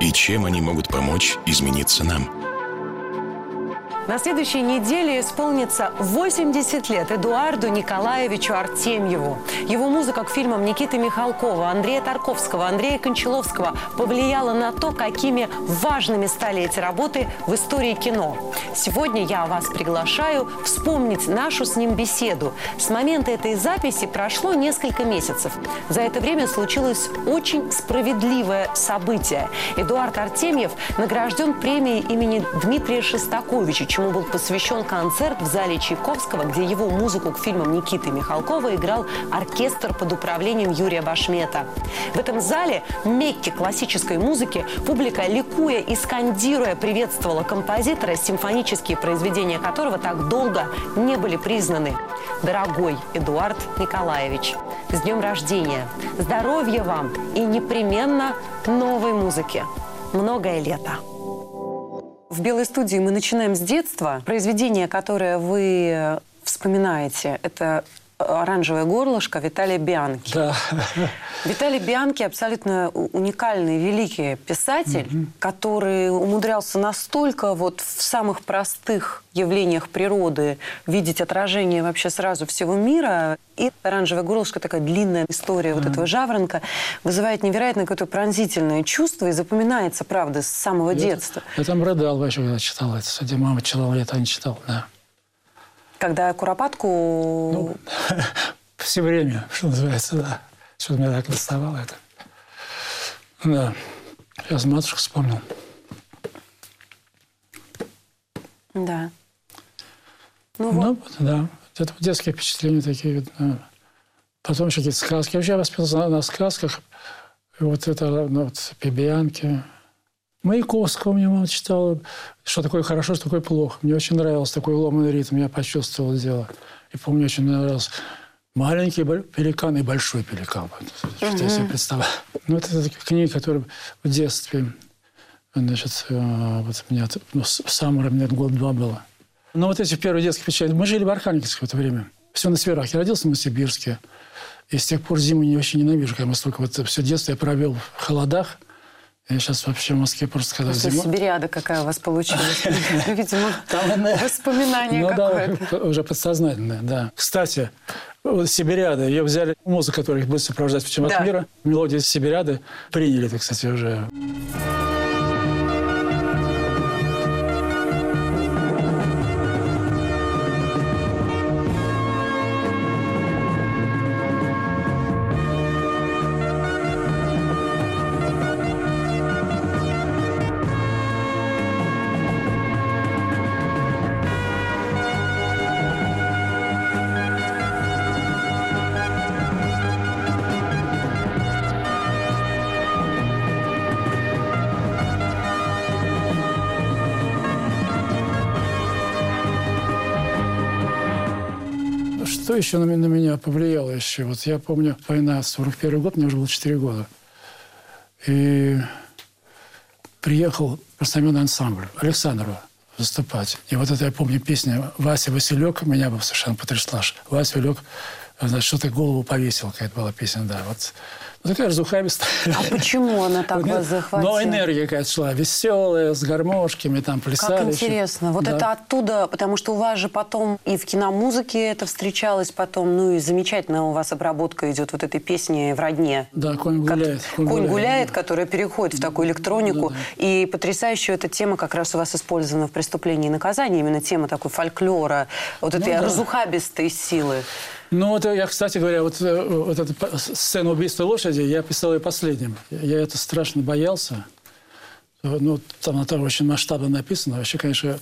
и чем они могут помочь измениться нам. На следующей неделе исполнится 80 лет Эдуарду Николаевичу Артемьеву. Его музыка к фильмам Никиты Михалкова, Андрея Тарковского, Андрея Кончаловского повлияла на то, какими важными стали эти работы в истории кино. Сегодня я вас приглашаю вспомнить нашу с ним беседу. С момента этой записи прошло несколько месяцев. За это время случилось очень справедливое событие. Эдуард Артемьев награжден премией имени Дмитрия Шестаковича, чему был посвящен концерт в зале Чайковского, где его музыку к фильмам Никиты Михалкова играл оркестр под управлением Юрия Башмета. В этом зале, Мекке классической музыки, публика, ликуя и скандируя, приветствовала композитора, симфонические произведения которого так долго не были признаны. Дорогой Эдуард Николаевич, с днем рождения! Здоровья вам и непременно новой музыки! Многое лето! В «Белой студии» мы начинаем с детства. Произведение, которое вы вспоминаете, это оранжевое горлышко Виталия Бианки. Да. Виталий Бианки абсолютно уникальный, великий писатель, угу. который умудрялся настолько вот в самых простых явлениях природы видеть отражение вообще сразу всего мира. И оранжевое горлышко, такая длинная история вот этого жаворонка, вызывает невероятное какое-то пронзительное чувство и запоминается, правда, с самого я, детства. Я там рыдал вообще, когда читал это. Кстати, мама читала, я это не читал, да. Когда Куропатку... Ну, все время, что называется, да. Что-то меня так доставало это. Да. Сейчас матушку вспомнил. Да. Ну, ну вот. да. Это детские впечатления такие. Да. Потом еще какие-то сказки. Вообще я воспитался на, на сказках. И вот это, ну, вот, Пебианки. Маяковского мне мама читала, что такое хорошо, что такое плохо. Мне очень нравился такой ломанный ритм, я почувствовал дело. И помню, очень нравился маленький пеликан и большой пеликан. Что угу. я себе представляю. Ну, это, это книги, которые в детстве, значит, э, вот у меня, ну, самое, мне год-два было. Но вот эти первые детские впечатления. Мы жили в Архангельске в это время. Все на сферах. Я родился в Новосибирске. И с тех пор зиму не очень ненавижу, когда мы столько вот все детство я провел в холодах – я сейчас вообще в Москве просто когда Просто зима... Сибириада какая у вас получилась. Видимо, воспоминание ну какое-то. уже подсознательное, да. Кстати, Сибириада, ее взяли, музыку, которая их будет сопровождать в чемпионат мира, мелодию Сибириады приняли, это, кстати, уже... Что еще на, на меня повлияло еще? Вот я помню, война, 41 год, мне уже было 4 года. И приехал простонародный ансамбль Александрова выступать. И вот это я помню песня «Вася Василек» меня бы совершенно потрясла. Вася Василек, что-то голову повесил, какая-то была песня, да. Вот ну, такая разухабистая. А почему она так вас захватила? Но энергия какая-то шла, веселая, с гармошками, там плясали. Как интересно. Еще. Вот да. это оттуда, потому что у вас же потом и в киномузыке это встречалось потом, ну и замечательно у вас обработка идет вот этой песни в родне. Да, «Конь гуляет». «Конь, конь гуляет», да. которая переходит в такую электронику. Да, да. И потрясающая эта тема как раз у вас использована в «Преступлении и наказании», именно тема такой фольклора, вот этой ну, да. разухабистой силы. Ну, вот я, кстати говоря, вот, э, вот эту сцену убийства лошади я писал ее последним. Я это страшно боялся. Ну, там это очень масштабно написано. Вообще, конечно,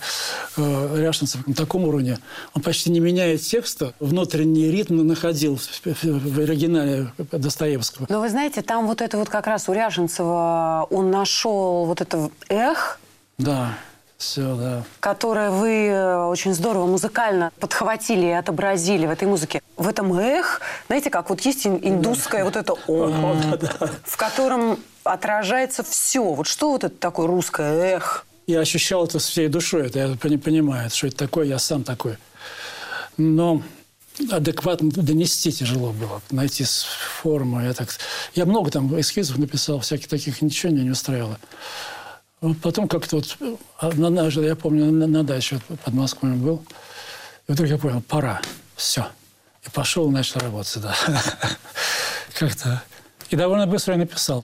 э, Ряшинцев на таком уровне. Он почти не меняя текста, внутренний ритм находил в оригинале Достоевского. Но вы знаете, там вот это вот как раз у Ряшинцева он нашел вот это эх, Да, все, да. Которое вы э, очень здорово музыкально подхватили и отобразили в этой музыке. В этом эх, знаете, как вот есть индусское вот это ом, в котором отражается все. Вот что вот это такое русское эх? Я ощущал это всей душой, это я не понимаю, что это такое, я сам такой. Но адекватно донести тяжело было, найти форму. Я, так... я много там эскизов написал, всяких таких, ничего меня не устраивало. Потом как-то вот, однажды, я помню, на, на даче под Москвой был, и вдруг я понял, пора, все. И пошел начал работать, да. Как-то. И довольно быстро я написал.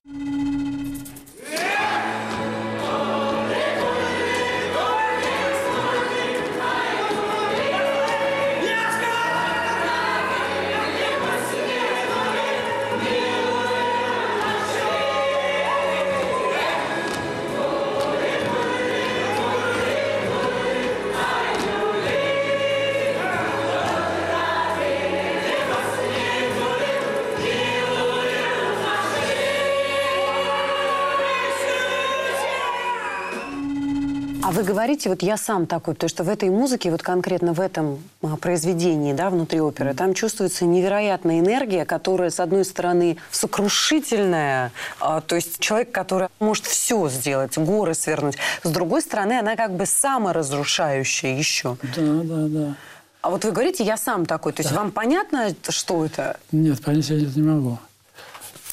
А вы говорите, вот я сам такой, потому что в этой музыке, вот конкретно в этом а, произведении, да, внутри оперы, там чувствуется невероятная энергия, которая, с одной стороны, сокрушительная, а, то есть человек, который может все сделать, горы свернуть, с другой стороны, она как бы саморазрушающая еще. Да, да, да. А вот вы говорите, я сам такой, то есть Да. вам понятно, что это? Нет, понять я не могу.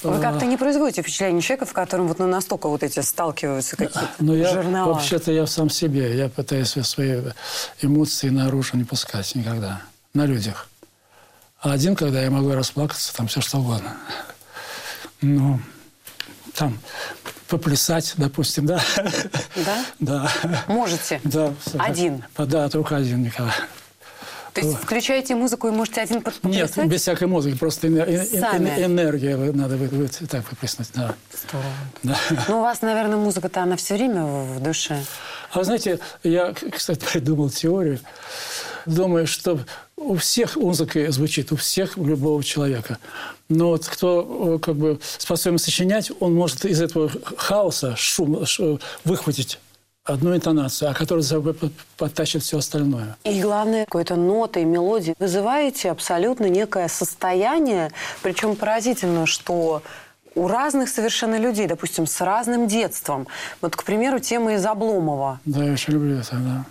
Вы А, как-то не производите впечатление человека, в котором вот ну, настолько вот эти сталкиваются какие-то Но я жернова. вообще-то я сам себе. Я пытаюсь свои эмоции наружу не пускать никогда. На людях. А один, когда я могу расплакаться, там все что угодно. Ну, там поплясать, допустим, да? Да? Да. Можете? Да. Один? Да, только один, Николай. То есть включаете музыку и можете один под- Нет, без всякой музыки, просто энергия надо так выплеснуть, да. Здорово. да. Ну, у вас, наверное, музыка-то, она все время в душе. А вы знаете, я, кстати, придумал теорию. Думаю, что у всех музыка звучит, у всех, у любого человека. Но вот кто э, как бы способен сочинять, он может из этого хаоса, шума, ш- выхватить одну интонацию, а которая за собой под- подтащит все остальное. И главное, какой-то нотой, мелодией вызываете абсолютно некое состояние, причем поразительно, что у разных совершенно людей, допустим, с разным детством. Вот, к примеру, тема из Обломова. Да, я очень люблю это, да.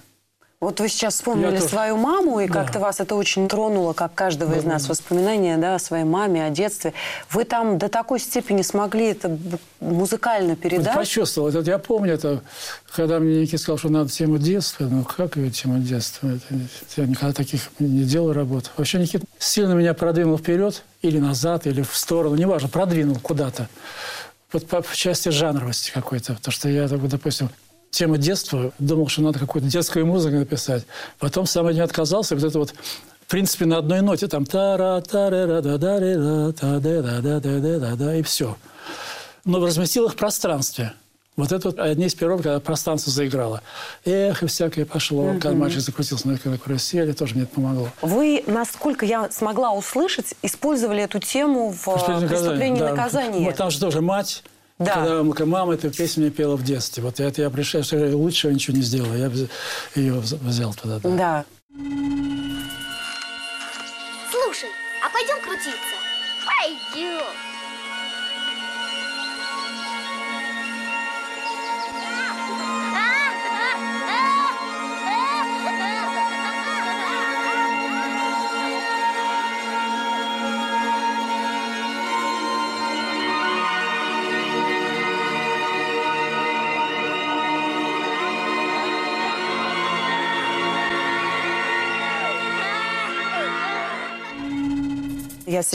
Вот вы сейчас вспомнили Я тоже. свою маму, и Да. как-то вас это очень тронуло, как каждого из нас, воспоминания да, о своей маме, о детстве. Вы там до такой степени смогли это музыкально Вот передать? почувствовал. Это, я помню это, когда мне Никита сказал, что надо тему детства. Ну, как ее тему детства? Это, я никогда таких не делал работ. Вообще Никита сильно меня продвинул вперед, или назад, или в сторону, неважно, продвинул куда-то. Вот по, по части жанровости какой-то. Потому что я, допустим, тему детства, думал, что надо какую-то детскую музыку написать. Потом сам от нее отказался. Вот это вот в принципе, на одной ноте там та ра та ра да да да да та да да да да да да да и все но разместил их в пространстве. Вот это вот одни из первых, когда пространство заиграло. Эх, и всякое пошло. Когда мальчик закрутился на на карусели, тоже мне это помогло. Вы, насколько я смогла услышать, использовали эту тему в «Преступление и «Преступлении и да. наказании». Вот там же тоже мать. Да. Когда мама эту песню мне пела в детстве. Вот это я пришел, что я лучше ничего не сделал. Я ее вз- взял туда. Да. Да.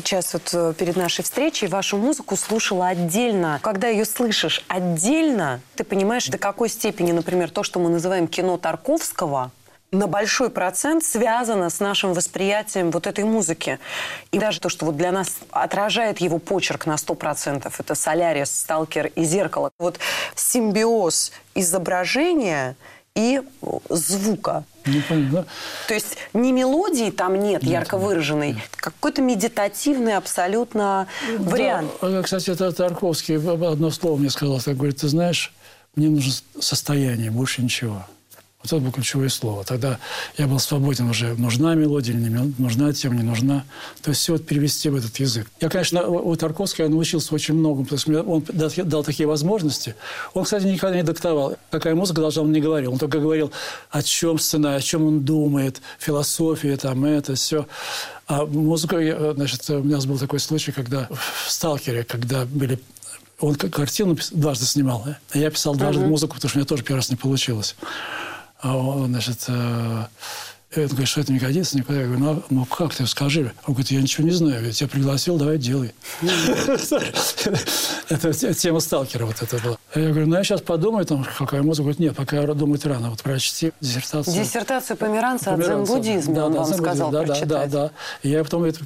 Сейчас вот э, перед нашей встречей вашу музыку слушала отдельно. Когда ее слышишь отдельно, ты понимаешь, до какой степени, например, то, что мы называем кино Тарковского, на большой процент связано с нашим восприятием вот этой музыки. И даже то, что вот для нас отражает его почерк на 100%, это «Солярис», «Сталкер» и «Зеркало». Вот симбиоз изображения и звука. Не понял? То есть ни мелодии там нет, ярко выраженной, какой-то медитативный абсолютно вариант. Да, а, кстати, это Тарковский одно слово мне сказал. Так говорит, ты знаешь, Мне нужно состояние, больше ничего. Вот это было ключевое слово. Тогда я был свободен уже, нужна мелодия или не нужна тема, не нужна. То есть все вот перевести в этот язык. Я, конечно, у Тарковского я научился очень многому, потому что он дал, такие возможности. Он, кстати, никогда не диктовал, какая музыка должна, он не говорил. Он только говорил, о чем сцена, о чем он думает, философия, там, это, все. А музыка, значит, у меня был такой случай, когда в «Сталкере», когда были он картину дважды снимал, а я писал дважды uh-huh. музыку, потому что у меня тоже первый раз не получилось. А он, значит, э, он говорит, что это не годится никуда. Я говорю, ну, ну как ты, скажи. Он говорит, я ничего не знаю, я тебя пригласил, давай делай. Это тема сталкера вот это была. Я говорю, ну я сейчас подумаю, там, какая музыка. Говорит, нет, пока думать рано, вот прочти диссертацию. Диссертацию Померанца о дзен-буддизме, он вам сказал да. Да, да, да. Я потом, это,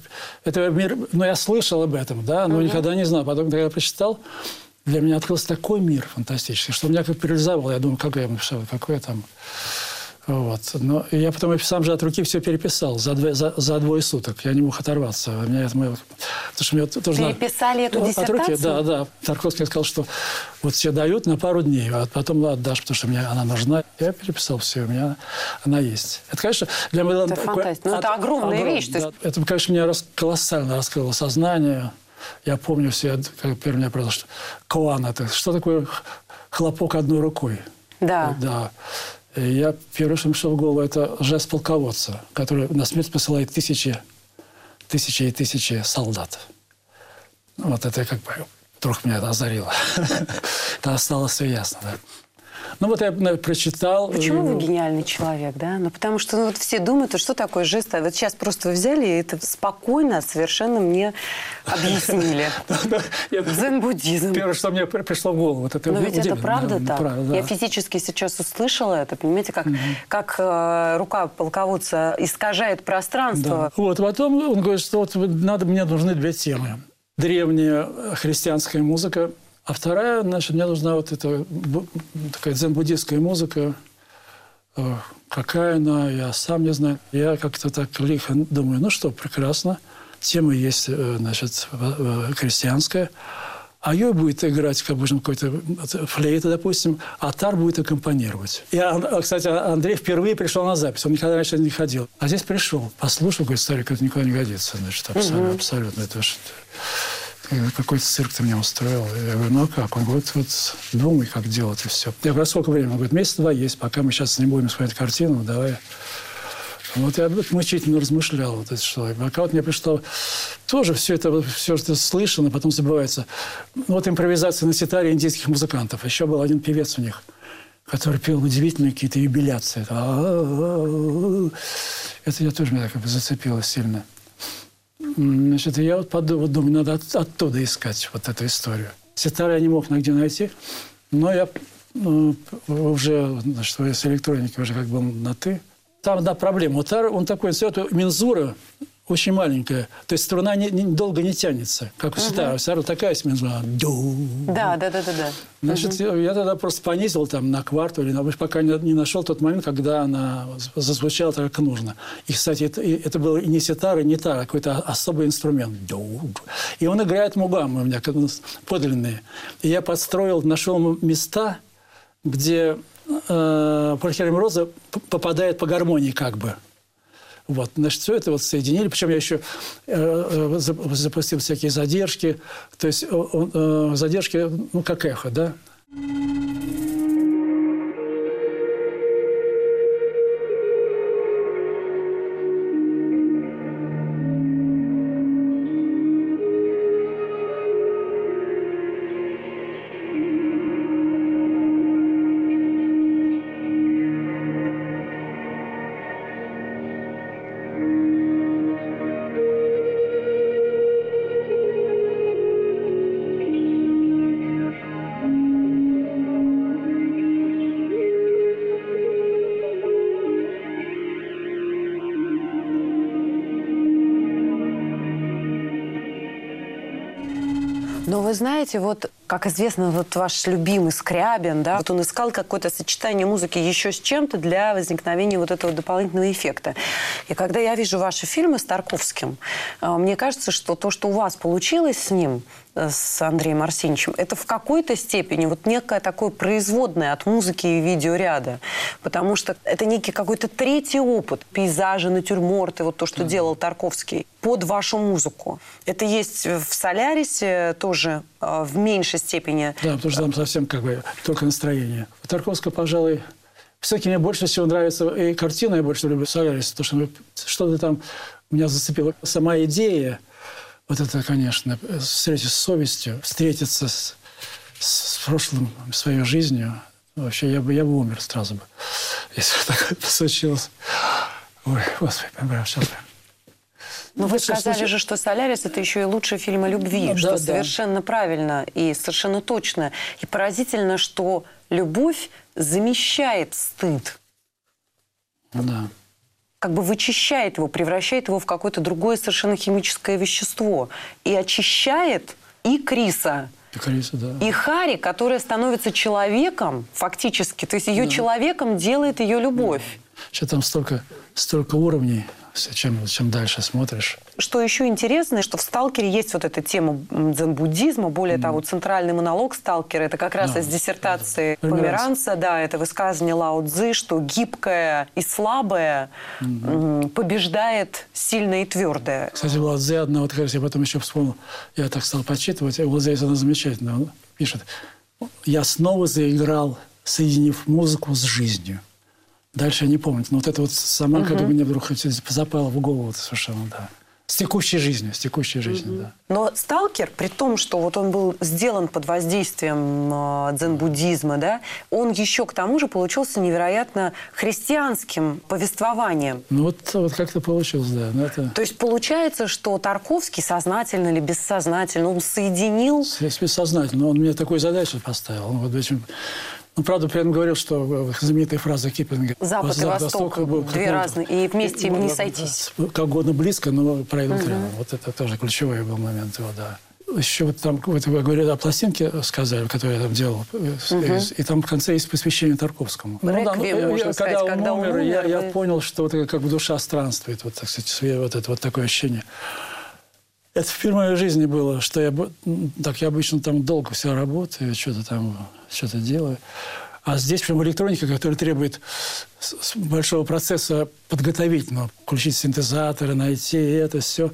это ну я слышал об этом, да, но никогда не знал. Потом, когда я прочитал, для меня открылся такой мир фантастический, что меня как парализовало. Я думаю, как я написал, какой я там... Вот. Но я потом сам же от руки все переписал за, двое, за, за двое суток. Я не мог оторваться. У меня это, потому что мне тоже Переписали эту диссертацию? От руки, да, да. Тарковский сказал, что вот все дают на пару дней, а потом отдашь, потому что мне она нужна. Я переписал все, у меня она есть. Это, конечно, для меня... Это фантастика. Ну, это огромная огром, вещь. Да. Это, конечно, меня рас, колоссально раскрыло сознание. Я помню все, как первый меня произошло, что Коан это, что такое хлопок одной рукой? Да. Да. И я первое, что пришло в голову, это жест полководца, который на смерть посылает тысячи, тысячи и тысячи солдат. Вот это как бы вдруг меня это озарило. Это стало все ясно, да. Ну вот я прочитал. Почему вы гениальный человек, да? Ну потому что ну, вот все думают, а что такое жест. А вот сейчас просто вы взяли и это спокойно совершенно мне объяснили. Дзен-буддизм. Первое, что мне пришло в голову. Это Но ведь это правда так. Я физически сейчас услышала это. Понимаете, как, как э, рука полководца искажает пространство. Вот потом он говорит, что вот надо, мне нужны две темы. Древняя христианская музыка – а вторая, значит, мне нужна вот эта такая дзен-буддистская музыка. Э, какая она, я сам не знаю. Я как-то так лихо думаю, ну что, прекрасно. Тема есть, э, значит, крестьянская. А ее будет играть, как бы, какой-то флейта, допустим, а тар будет аккомпанировать. И, кстати, Андрей впервые пришел на запись. Он никогда раньше не ходил. А здесь пришел. Послушал, говорит, старик, это никуда не годится. Значит, абсолютно. Угу. абсолютно это какой-то цирк ты мне устроил. Я говорю, ну а как? Он говорит, вот думай, как делать, и все. Я говорю, «А сколько времени? Он говорит, месяц-два есть, пока мы сейчас не будем смотреть картину, давай. Вот я мучительно размышлял, вот это что. И пока вот мне пришло, тоже все это, все это слышно, потом забывается. Вот импровизация на ситаре индийских музыкантов. Еще был один певец у них, который пел удивительные какие-то юбиляции. Это я тоже меня бы зацепило сильно. Значит, я вот подумал, думаю, надо от, оттуда искать вот эту историю. Ситары я не мог нигде найти, но я ну, уже, значит, с электроникой уже как бы на «ты». Там одна проблема. Вот он такой, это мензура очень маленькая. То есть струна не, не, долго не тянется, как у ситара. У ситара такая смензура. Да, да, да, да, да. Значит, угу. я тогда просто понизил там на кварту, или на, пока не, не нашел тот момент, когда она зазвучала так, как нужно. И, кстати, это, это был и не ситар, и не тар, а какой-то особый инструмент. И он играет мугамы у меня, подлинные. И я подстроил, нашел места, где э, Польхерем Роза попадает по гармонии как бы. Вот, значит, все это вот соединили. Причем я еще э, э запустил всякие задержки. То есть э, э, задержки, ну, как эхо, да. Знаете, вот Как известно, вот ваш любимый Скрябин, да, вот он искал какое-то сочетание музыки еще с чем-то для возникновения вот этого дополнительного эффекта. И когда я вижу ваши фильмы с Тарковским, э, мне кажется, что то, что у вас получилось с ним, э, с Андреем Арсеньевичем, это в какой-то степени вот некое такое производное от музыки и видеоряда. Потому что это некий какой-то третий опыт. Пейзажи, натюрморты, вот то, что делал Тарковский под вашу музыку. Это есть в «Солярисе» тоже в меньшей степени. Да, потому что там совсем как бы только настроение. У Тарковского, пожалуй, все-таки мне больше всего нравится и картина, я больше люблю «Солярис», потому что что-то там меня зацепило. Сама идея, вот это, конечно, встретиться с совестью, встретиться с, с прошлым, своей жизнью. Вообще, я бы, я бы умер сразу бы, если бы так случилось. Ой, Господи, прям сейчас прям. Но вы сказали же, что «Солярис» — это еще и лучший фильм о любви, Ну, что да, да. совершенно правильно и совершенно точно. И поразительно, что любовь замещает стыд, Ну да. как бы вычищает его, превращает его в какое-то другое совершенно химическое вещество. И очищает и Криса, И Криса, да. и Хари, которая становится человеком фактически. То есть ее человеком делает ее любовь. Еще там столько, столько уровней, все, чем, чем дальше смотришь. Что еще интересно, что в «Сталкере» есть вот эта тема дзен-буддизма. Более того, центральный монолог «Сталкера» — это как раз Да. из диссертации Померанца. Померанца. Да, это высказывание Лао Цзы, что гибкое и слабое м, побеждает сильное и твердое. Кстати, в Ладзе одна, вот, кажется, я потом еще вспомнил, я так стал подсчитывать, в Ладзе есть она замечательная, он пишет, я снова заиграл, соединив музыку с жизнью. Дальше я не помню, но вот это вот сама, как бы мне вдруг запало в голову совершенно, да. С текущей жизнью, с текущей жизнью, да. Но «Сталкер», при том, что вот он был сделан под воздействием э, дзен-буддизма, да, он еще к тому же получился невероятно христианским повествованием. Ну вот, вот как-то получилось, да. Ну, это То есть получается, что Тарковский сознательно или бессознательно он соединил бессознательно. Он мне такую задачу поставил. Он вот этим, ну, правда, при этом говорил, что знаменитая фраза Киплинга Запад и Восток, был две как разные, и вместе им не сойтись. Как угодно близко, но пройдут рядом. Вот это тоже ключевой был момент его, да. Еще вот там, вот вы говорили о пластинке, сказали, которую я там делал, э, и там в конце есть посвящение Тарковскому. Реквием, я- можно я- сказать, когда, когда он он умер, я, умер, я вы- понял, что вот как бы душа странствует, вот, так сказать, свое- вот это вот такое ощущение. Это впервые в жизни было, что я, так я обычно там долго все работаю, что-то там, что-то делаю. А здесь прям электроника, которая требует большого процесса подготовительного. Включить синтезаторы, найти это, все.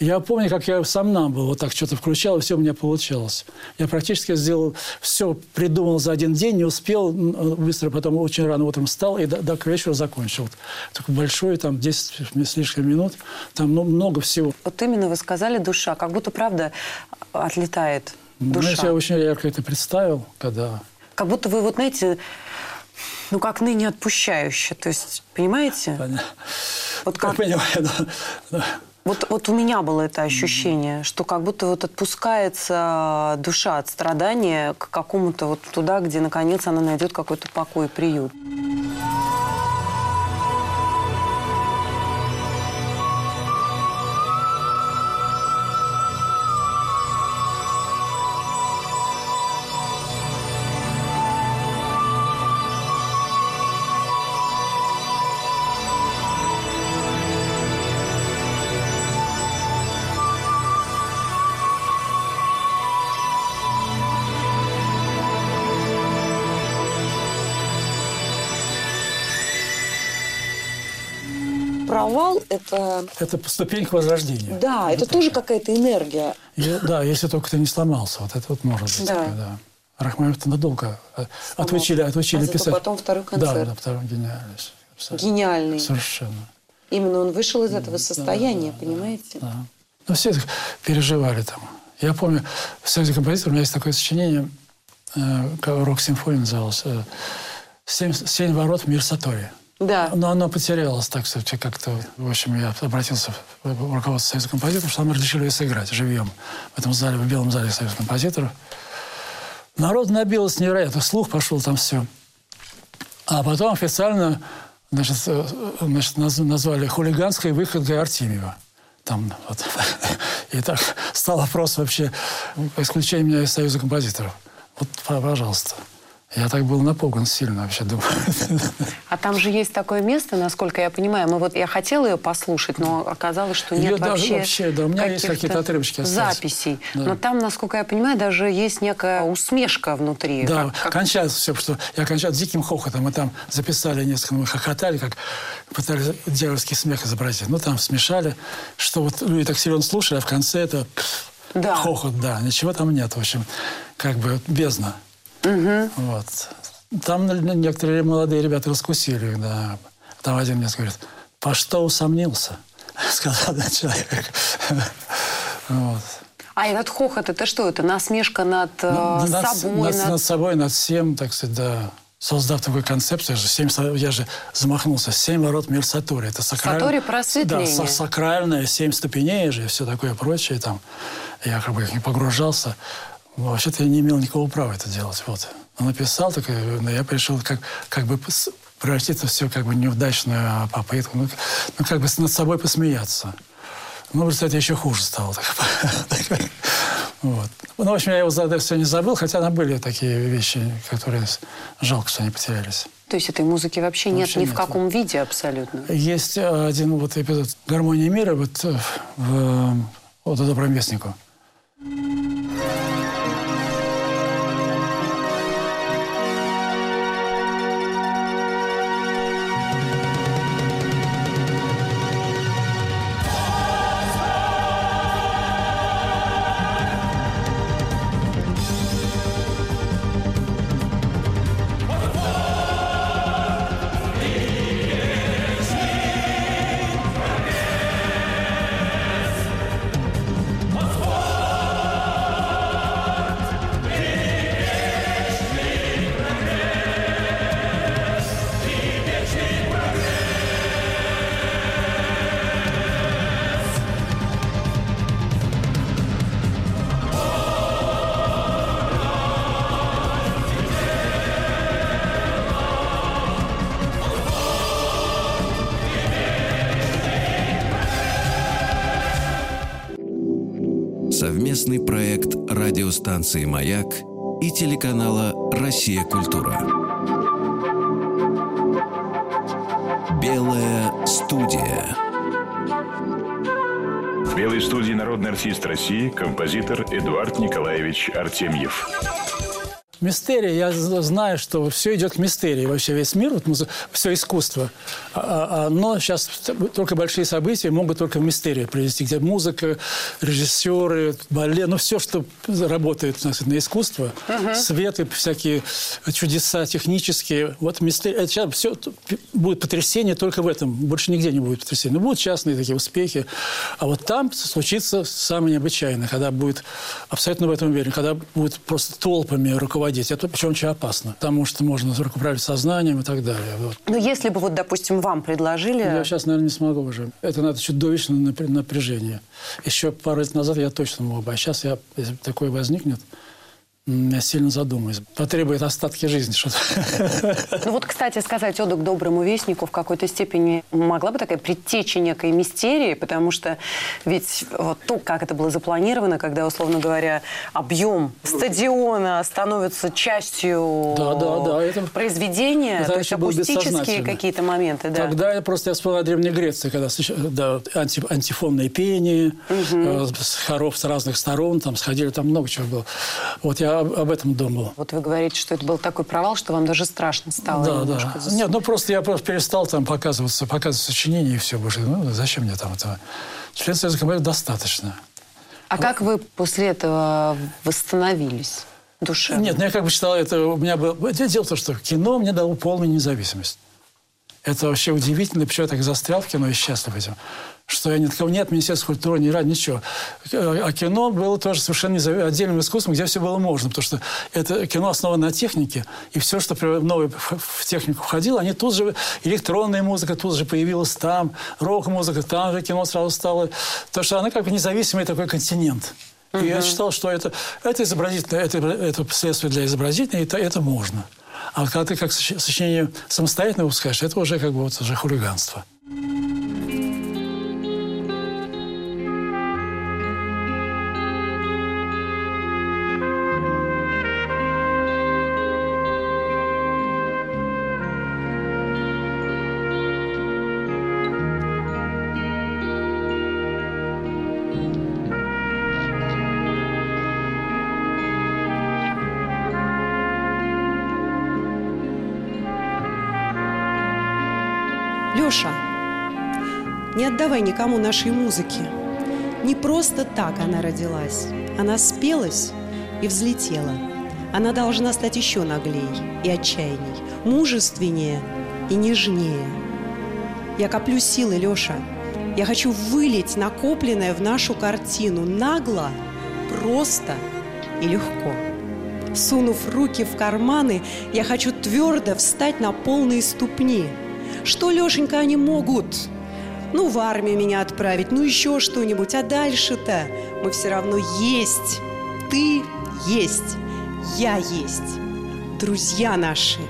Я помню, как я сам нам был, вот так что-то включал, и все у меня получалось. Я практически сделал все, придумал за один день, не успел, э, быстро потом очень рано утром встал и до, до к вечеру закончил. Такой большой, там 10 с лишним минут, там ну, много всего. Вот именно вы сказали душа, как будто правда отлетает Душа. я себе очень ярко это представил, когда... Как будто вы вот знаете, ну как ныне отпущающе, то есть понимаете? Понятно. Вот Я как понимаю, да. Вот, вот у меня было это ощущение, что как будто вот отпускается душа от страдания к какому-то вот туда, где наконец она найдет какой-то покой и приют. Провал – это, Это ступень к возрождению. да, это тоже какая-то энергия. И- да, если только ты не сломался. Вот это вот может быть. Да. такое, да. Рахманинов-то надолго э, отучили, отучили А писать. потом второй Да, концерт. да, второй гениальность. Абсолютно. Гениальный. Совершенно. Именно он вышел из этого состояния, понимаете? Да. Ну, все это переживали там. Я помню, в Союзе композиторов у меня есть такое сочинение, э, как рок-симфония называлось, э, «Семь, «Семь ворот в мир Сатори». Да. Но оно потерялось, так сказать, как-то. В общем, я обратился в руководство Союза композиторов, что нам разрешили ее сыграть живьем в этом зале, в белом зале Союза композиторов. Народ набилось невероятно, слух пошел там все. А потом официально значит, э, значит, наз- назвали хулиганской выходкой Артемьева. Там вот. И так стал вопрос вообще исключения меня из Союза композиторов. Вот, пожалуйста. Я так был напуган сильно вообще, думаю. А там же есть такое место, насколько я понимаю. Мы вот, я хотела ее послушать, но оказалось, что нет Ее вообще, даже вообще, да, у меня есть какие-то отрывочки остались. записей. Да. Но там, насколько я понимаю, даже есть некая усмешка внутри. Да, Как- как- кончается все, что я кончал диким хохотом. Мы там записали несколько, мы хохотали, как пытались дьявольский смех изобразить. Ну, там смешали, что вот люди так сильно слушали, а в конце это Да. хохот, да, ничего там нет. В общем, как бы бездна. Вот. Там некоторые молодые ребята раскусили, да. Там один мне говорит, по что усомнился? Сказал один человек. Вот. А этот хохот, это что? Это насмешка над, э, Ну, над, собой? над- над- над собой, над всем, так сказать, да. Создав такую концепцию, я же, семь, я же замахнулся, семь ворот мир Сатори. Это сакраль- Сатори просветление. Да, са- сакральное, семь ступеней же, и все такое прочее. Там. Я как бы не погружался. Вообще-то я не имел никакого права это делать. Вот. Он написал, так, ну, я пришел как, как бы пос- превратить это все как бы в неудачную попытку. Ну, ну, как бы над собой посмеяться. Ну, в результате еще хуже стало. Вот. Ну, в общем, я его за все не забыл, хотя там были такие вещи, которые жалко, что они потерялись. То есть этой музыки вообще нет Вообще ни в нет. каком виде абсолютно? Есть э, один вот эпизод «Гармония мира» вот, э, в э, «Вот о добром вестнику». Совместный проект радиостанции «Маяк» и телеканала «Россия. Культура». Белая студия. В белой студии народный артист России, композитор Эдуард Николаевич Артемьев. Мистерия, я знаю, что все идет к мистерии. Вообще весь мир, вот, все искусство. А- а- Оно сейчас только большие события могут только в мистерию привести, где музыка, режиссеры, балет, ну все, что работает сказать, на искусство, светы, всякие чудеса технические. Вот мистерия, это сейчас все будет потрясение только в этом. Больше нигде не будет потрясения. Ну, будут частные такие успехи. А вот там случится самое необычайное, когда будет абсолютно в этом уверен, когда будет просто толпами руководить. Это причем очень опасно, потому что можно руководить сознанием и так далее. Вот. Ну, если бы, вот, допустим, вам предложили... Я сейчас, наверное, не смогу уже. Это надо чудовищное напря- напряжение. Еще пару лет назад я точно мог бы. А сейчас, я, если такое возникнет, сильно задумаюсь. Потребует остатки жизни что-то. Ну вот, кстати, сказать оду к доброму вестнику в какой-то степени могла бы такая предтеча некой мистерии, потому что ведь вот то, как это было запланировано, когда, условно говоря, объем стадиона становится частью Да, да, да, это- произведения, это то есть акустические какие-то моменты, да. Тогда я просто я вспомнил о Древней Греции, когда да, анти, антифонное пение, э, с хоров с разных сторон, там сходили, там много чего было. Вот я об, об этом думал. Вот вы говорите, что это был такой провал, что вам даже страшно стало Да, да. за Нет, ну просто я просто перестал там показываться, показывать сочинения и все больше. Ну, зачем мне там этого? Член Союза композиторов достаточно. А как вы после этого восстановились душевно? Нет, ну я как бы считал, это у меня было... Дело в том, что кино мне дало полную независимость. Это вообще удивительно, почему я так застрял в кино и счастлив этим. Что я от кого нет, Министерства культуры, ни ради, ничего. А кино было тоже совершенно отдельным искусством, где все было можно. Потому что это кино основано на технике, и все, что новое в технику входило, они тут же... Электронная музыка тут же появилась там, рок-музыка, там же кино сразу стало. Потому что она как бы независимый такой континент. И я считал, что это, это изобразительное, это, это следствие для изобразительного, это, это можно. А когда ты как соч- сочинение самостоятельно выпускаешь, это уже как бы вот уже хулиганство. Отдавай никому нашей музыки. Не просто так она родилась. Она спелась и взлетела. Она должна стать еще наглей и отчаянней, мужественнее и нежнее. Я коплю силы, Леша. Я хочу вылить накопленное в нашу картину нагло, просто и легко. Сунув руки в карманы, я хочу твердо встать на полные ступни. Что, Лешенька, они могут? Ну, в армию меня отправить, ну еще что-нибудь. А дальше-то мы все равно есть. Ты есть. Я есть. Друзья наши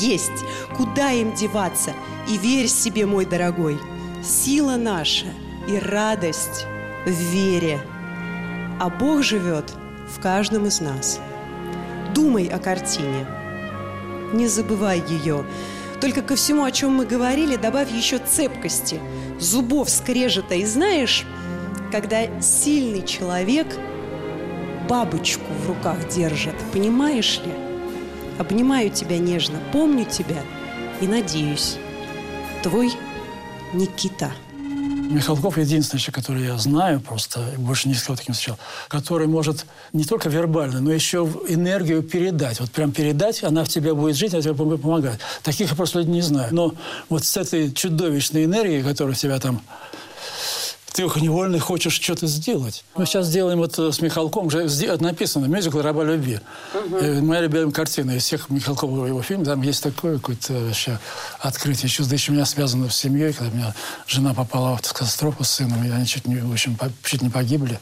есть. Куда им деваться? И верь себе, мой дорогой, сила наша и радость в вере. А Бог живет в каждом из нас. Думай о картине. Не забывай ее. Только ко всему, о чем мы говорили, добавь еще цепкости, зубов скрежета. И знаешь, когда сильный человек бабочку в руках держит, понимаешь ли? Обнимаю тебя нежно, помню тебя и надеюсь. Твой Никита. Михалков единственный человек, который я знаю, просто больше ни с кого таким встречал, который может не только вербально, но еще энергию передать. Вот прям передать, она в тебя будет жить, она тебе помогать. Таких я просто не знаю. Но вот с этой чудовищной энергией, которая в тебя там ты невольно хочешь что-то сделать. Мы сейчас делаем вот э, с Михалком, уже написано, мюзикл «Раба любви». Угу. Моя любимая картина из всех Михалкова его фильмов. Там есть такое какое-то вообще открытие чувство. Еще у меня связано с семьей, когда у меня жена попала в катастрофу с сыном, и они чуть не, в общем, чуть не погибли.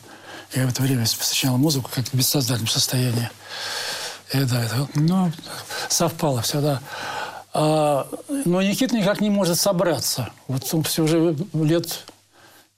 Я в это время сочинял музыку как в бессознательном состоянии. И да, это, ну, совпало все, да. А, но Никита никак не может собраться. Вот он все уже лет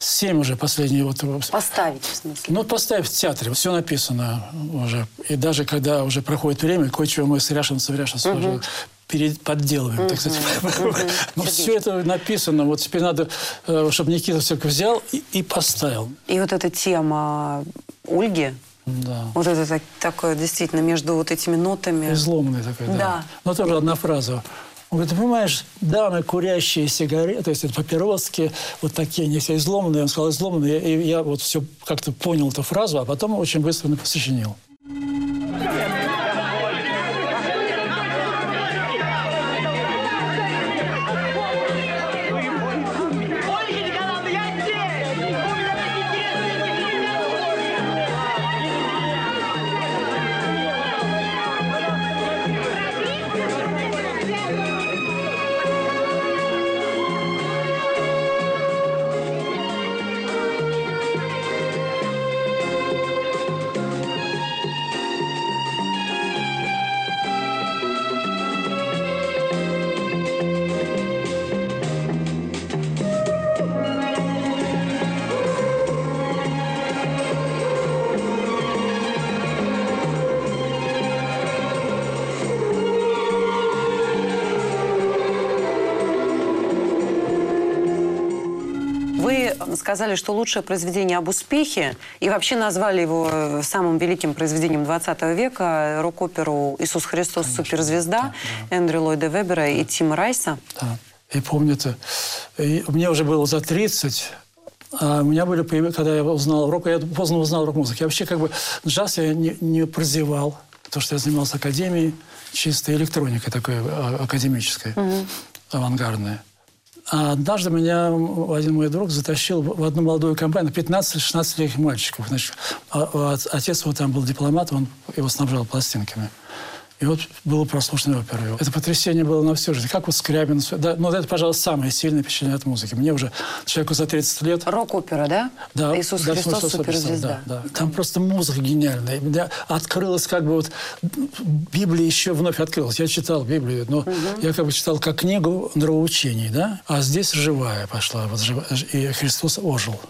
Семь уже последние вот... Поставить, в смысле? Ну, поставить в театре. Все написано уже. И даже когда уже проходит время, кое-чего мы с Ряшин, с Ряшин угу. уже перед, подделываем, угу. так сказать. Угу. Но все это написано. Вот теперь надо, э, чтобы Никита все взял и, и поставил. И вот эта тема Ольги, да. Вот это так, такое действительно между вот этими нотами. Изломанный такой, да. да. Но тоже одна фраза. Он говорит, ты понимаешь, дамы, курящие сигареты, то есть это папироски, вот такие, они все изломанные. Он сказал, изломанные. И я вот все как-то понял эту фразу, а потом очень быстро сочинил. Сказали, что лучшее произведение об успехе, и вообще назвали его э, самым великим произведением 20 века, рок-оперу «Иисус Христос. Конечно, суперзвезда» да, да. Эндрю Ллойда Вебера и Тима Райса. Да, и помню это. И мне уже было за 30, а у меня были, когда я узнал рок, я поздно узнал рок-музыку. Я вообще как бы джаз я не, не прозевал, потому что я занимался академией, чистой электроникой такой а, академической, угу. авангардной. А однажды меня один мой друг затащил в одну молодую компанию, 15-16-летних мальчиков. Значит, а, а отец его там был дипломат, он его снабжал пластинками. И вот было прослушанное оперой. Это потрясение было на всю жизнь. Как вот Скрябин. Да, ну, это, пожалуй, самое сильное впечатление от музыки. Мне уже, человеку за 30 лет... Рок-опера, да? Да. Иисус да, Христос, Христос суперзвезда. Да, да. Там просто музыка гениальная. Меня открылась как бы вот... Библия еще вновь открылась. Я читал Библию, но угу. я как бы читал как книгу нравоучений, да? А здесь живая пошла. Вот и Христос ожил.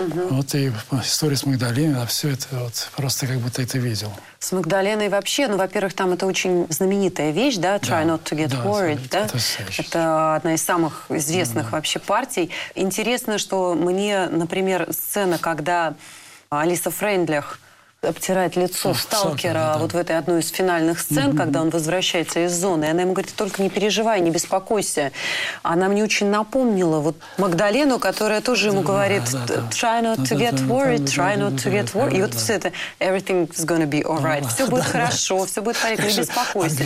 Угу. Вот и история с Магдалиной, все это вот просто как будто это видел. С Магдаленой вообще, ну, во-первых, там это очень знаменитая вещь, да, Try да, Not to Get да, Worried, да? Это, это одна из самых известных да. вообще партий. Интересно, что мне, например, сцена, когда Алиса Фрейндлях обтирает лицо А, сталкера сталкера, да. вот в этой одной из финальных сцен, когда он возвращается из зоны. И она ему говорит, только не переживай, не беспокойся. Она мне очень напомнила вот Магдалену, которая тоже ему говорит, да, да. try not to Да, get да, да, worried, да, try да, not да, to да, get worried. И да, вот да. все это everything's gonna be alright. Все будет хорошо, все будет порядке, не беспокойся.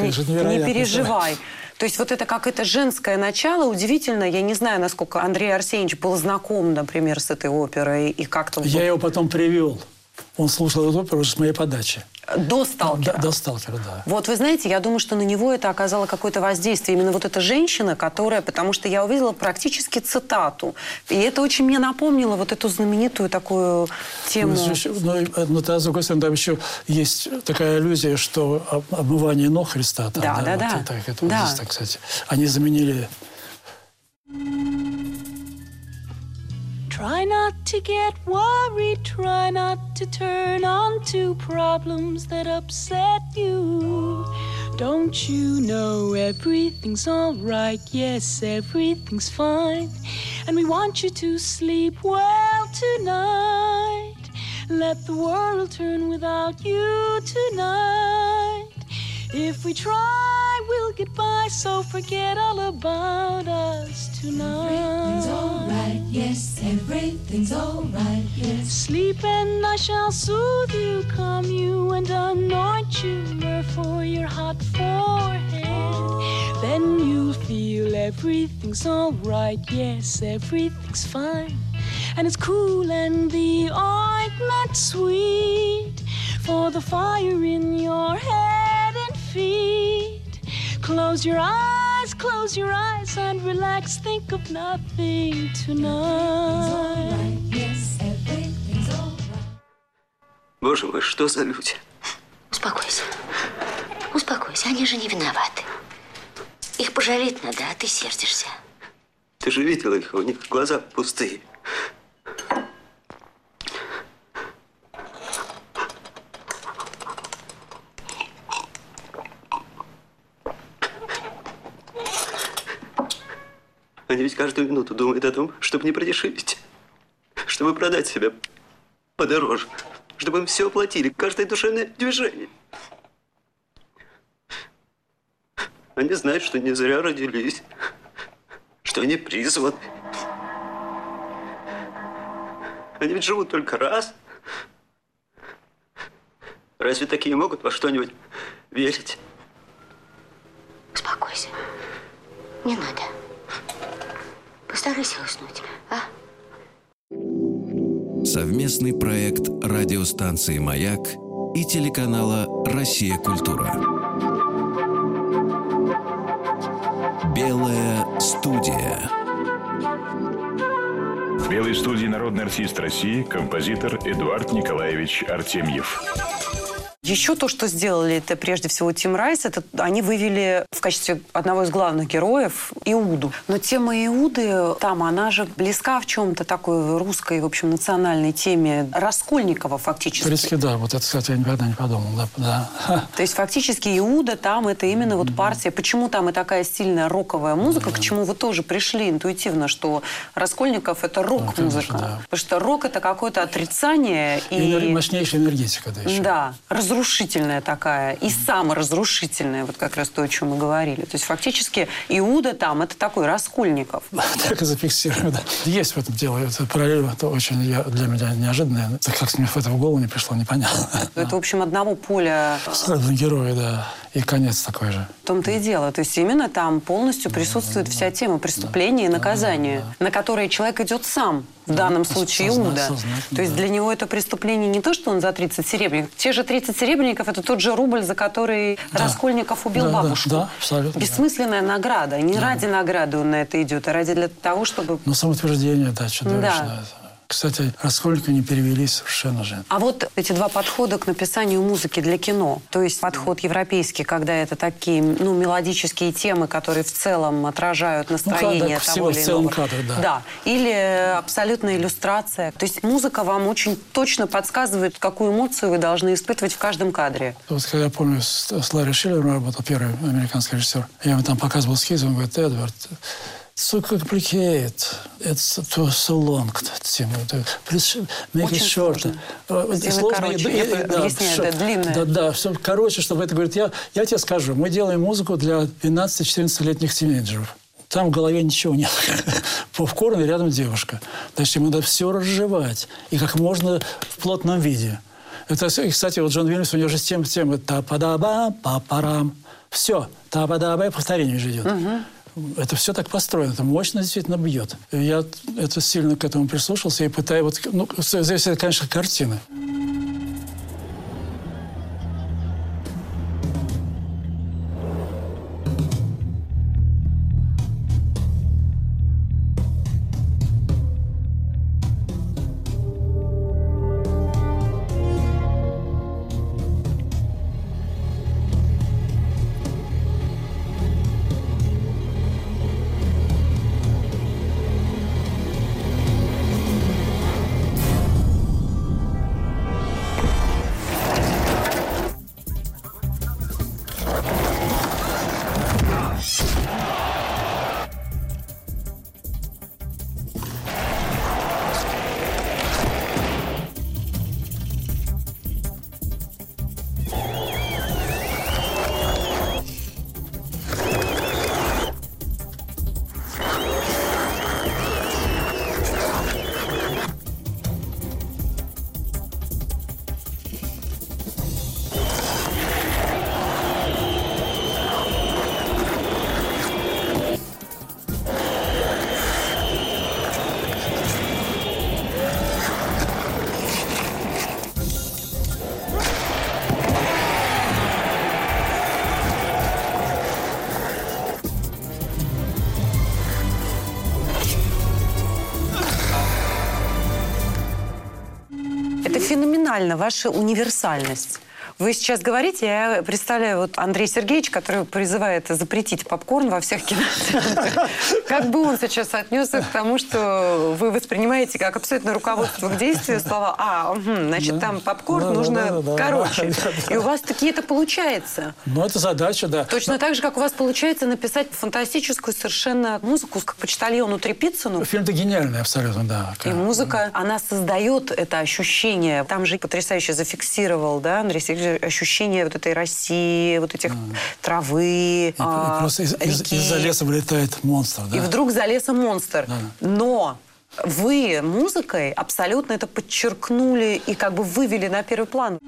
Не, переживай. То есть вот это как это женское начало, удивительно. Я не знаю, насколько Андрей Арсеньевич был знаком, например, с этой оперой и как-то Я его потом привел. Он слушал эту оперу уже с моей подачи. до сталкера. До, до сталкера, да. Вот вы знаете, я думаю, что на него это оказало какое-то воздействие. Именно вот эта женщина, которая, потому что я увидела практически цитату. И это очень мне напомнило вот эту знаменитую такую тему. Ну, еще- Но, э, но тогда, с другой стороны, там еще есть такая иллюзия, что об- обмывание ног Христа. Там, Да, да, вот да. так, это вот Да. здесь, так, кстати. Они заменили Try not to get worried, try not to turn on to problems that upset you. Don't you know everything's alright? Yes, everything's fine. And we want you to sleep well tonight. Let the world turn without you tonight. If we try, we'll get by, so forget all about us tonight. Everything's alright, yes, everything's alright, yes. Sleep and I shall soothe you, calm you, and anoint you myrrh for your hot forehead. Then you'll feel everything's alright, yes, everything's fine. And it's cool and the ointment sweet for the fire in your head feet. Close your eyes, close your eyes and relax, think of nothing tonight. Yes, everything's alright. Боже мой, что за люди? Успокойся. Успокойся, они же не виноваты. Их пожалеть надо, а ты сердишься. Ты же видела их, у них глаза пустые. Каждую минуту думают о том, чтобы не продешевить. Чтобы продать себя подороже. Чтобы им все оплатили, каждое душевное движение. Они знают, что не зря родились. Что они призваны. Они ведь живут только раз. Разве такие могут во что-нибудь верить? Успокойся. Не надо. Постарайся уснуть, а? Совместный проект радиостанции «Маяк» и телеканала «Россия. Культура». Белая студия. В белой студии народный артист России, композитор Эдуард Николаевич Артемьев. Еще то, что сделали, это прежде всего Тим Райс, это они вывели в качестве одного из главных героев Иуду. Но тема Иуды там, она же близка в чем-то такой русской, в общем, национальной теме Раскольникова фактически. принципе, да. Вот это, кстати, я никогда не подумал. Да, да. То есть фактически Иуда там это именно вот партия. Почему там и такая сильная роковая музыка, к чему вы тоже пришли интуитивно, что Раскольников это рок-музыка. конечно, да. Потому что рок это какое-то отрицание И и... мощнейшая энергетика, да, еще. Да, разрушительная такая и саморазрушительная, вот как раз то, о чем мы говорили. То есть фактически Иуда там это такой Раскольников. Так и зафиксирую, да. Есть в этом дело. Это параллель это очень для меня неожиданная. Так как мне в это в голову не пришло, непонятно. Это, в общем, одного поля Абсолютно герои, да. И конец такой же. В том-то и дело. То есть именно там полностью присутствует вся тема преступления и наказания, на которые человек идет сам, в данном случае созна- Иуда. сознательно, То есть да. для него это преступление не то, что он за 30 серебряников. Те же 30 серебряников – это тот же рубль, за который Раскольников убил Да, да, бабушку. да, абсолютно, да. Бессмысленная награда. Не ради награды он на это идет, а ради для того, чтобы Но самоутверждение, да, чудовищное. Кстати, Раскольника не перевелись совершенно же. А вот эти два подхода к написанию музыки для кино. То есть подход европейский, когда это такие ну, мелодические темы, которые в целом отражают настроение да, всего того в или целом иного. кадр, да. да. Или абсолютная иллюстрация. То есть музыка вам очень точно подсказывает, какую эмоцию вы должны испытывать в каждом кадре. Вот когда я помню, с, с Ларри Шиллером работал, первый американский режиссер, я ему там показывал эскиз, он говорит, Эдвард, complicated. It's too so long. Тим. Please make it short. Сделай короче. Я объясняю, да, длинное. Да, да, все короче, чтобы это говорит. Я, я тебе скажу, мы делаем музыку для 12-14-летних тинейджеров. Там в голове ничего нет. Попкорн и рядом девушка. Значит, ему надо все разжевать. И как можно в плотном виде. Это, кстати, вот Джон Вильямс, у него же тема, тема та-па-да-ба, па-парам. Все, та-па-да-ба, повторение же идет. Угу. Это все так построено, это мощно действительно бьет. Я это сильно к этому прислушался и пытаюсь... Вот, ну, это, конечно, картины. Феноменальна ваша универсальность. Вы сейчас говорите, я представляю вот Андрей Сергеевич, который призывает запретить попкорн во всех кинотеатрах. Как бы он сейчас отнесся к тому, что вы воспринимаете как абсолютно руководство к действию слова «А, значит, там попкорн нужно короче». И у вас таки это получается. Ну, это задача, да. Точно так же, как у вас получается написать фантастическую совершенно музыку к почтальону Трепицыну. Фильм-то гениальный абсолютно, да. И музыка, она создает это ощущение. Там же потрясающе зафиксировал, да, Андрей Сергеевич, ощущение вот этой России, вот этих mm. травы, и, а, просто из, реки. Из, из-за леса вылетает монстр. Да. И вдруг за лесом монстр. Да. Но вы музыкой абсолютно это подчеркнули и как бы вывели на первый план.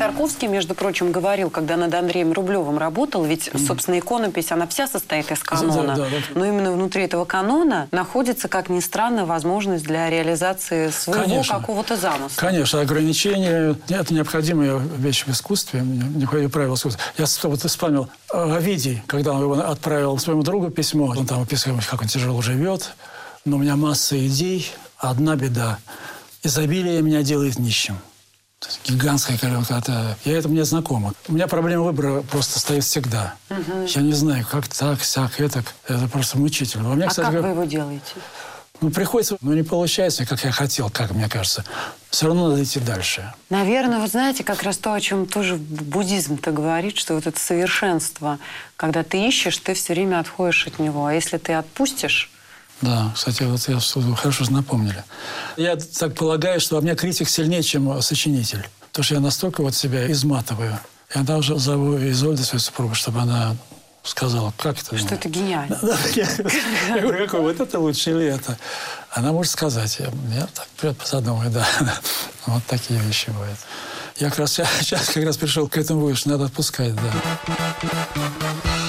Тарковский, между прочим, говорил, когда над Андреем Рублевым работал, ведь, собственно, иконопись, она вся состоит из канона. Да, да, да. Но именно внутри этого канона находится, как ни странно, возможность для реализации своего какого-то замысла. Конечно, ограничения – это необходимая вещь в искусстве, необходимое правило искусства. Я вот вспомнил Овидий, когда он его отправил своему другу письмо, он там описывал, как он тяжело живет, но у меня масса идей, одна беда – изобилие меня делает нищим гигантская коленка. Это, я это мне знакомо. У меня проблема выбора просто стоит всегда. Угу. Я не знаю, как так, сяк, это. Это просто мучительно. У меня, а кстати, как вы его делаете? Ну, приходится, но не получается, как я хотел, как мне кажется. Все равно надо идти дальше. Наверное, вы знаете, как раз то, о чем тоже буддизм-то говорит, что вот это совершенство, когда ты ищешь, ты все время отходишь от него. А если ты отпустишь, да, кстати, вот я хорошо напомнили. Я так полагаю, что во мне критик сильнее, чем сочинитель. Потому что я настолько вот себя изматываю. Я даже зову Изольду, свою супругу, чтобы она сказала, как это? Что это гениально. я, я говорю, какой, вот это лучше или это? Она может сказать. Я, я так задумаю, да. вот такие вещи бывают. Я как раз сейчас как раз пришел к этому выводу, что надо отпускать, да.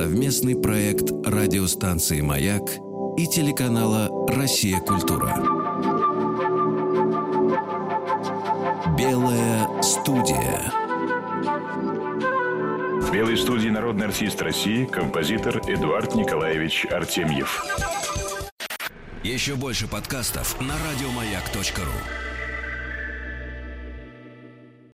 Совместный проект радиостанции «Маяк» и телеканала «Россия. Культура». Белая студия. В белой студии народный артист России, композитор Эдуард Николаевич Артемьев. Еще больше подкастов на радиомаяк.ру.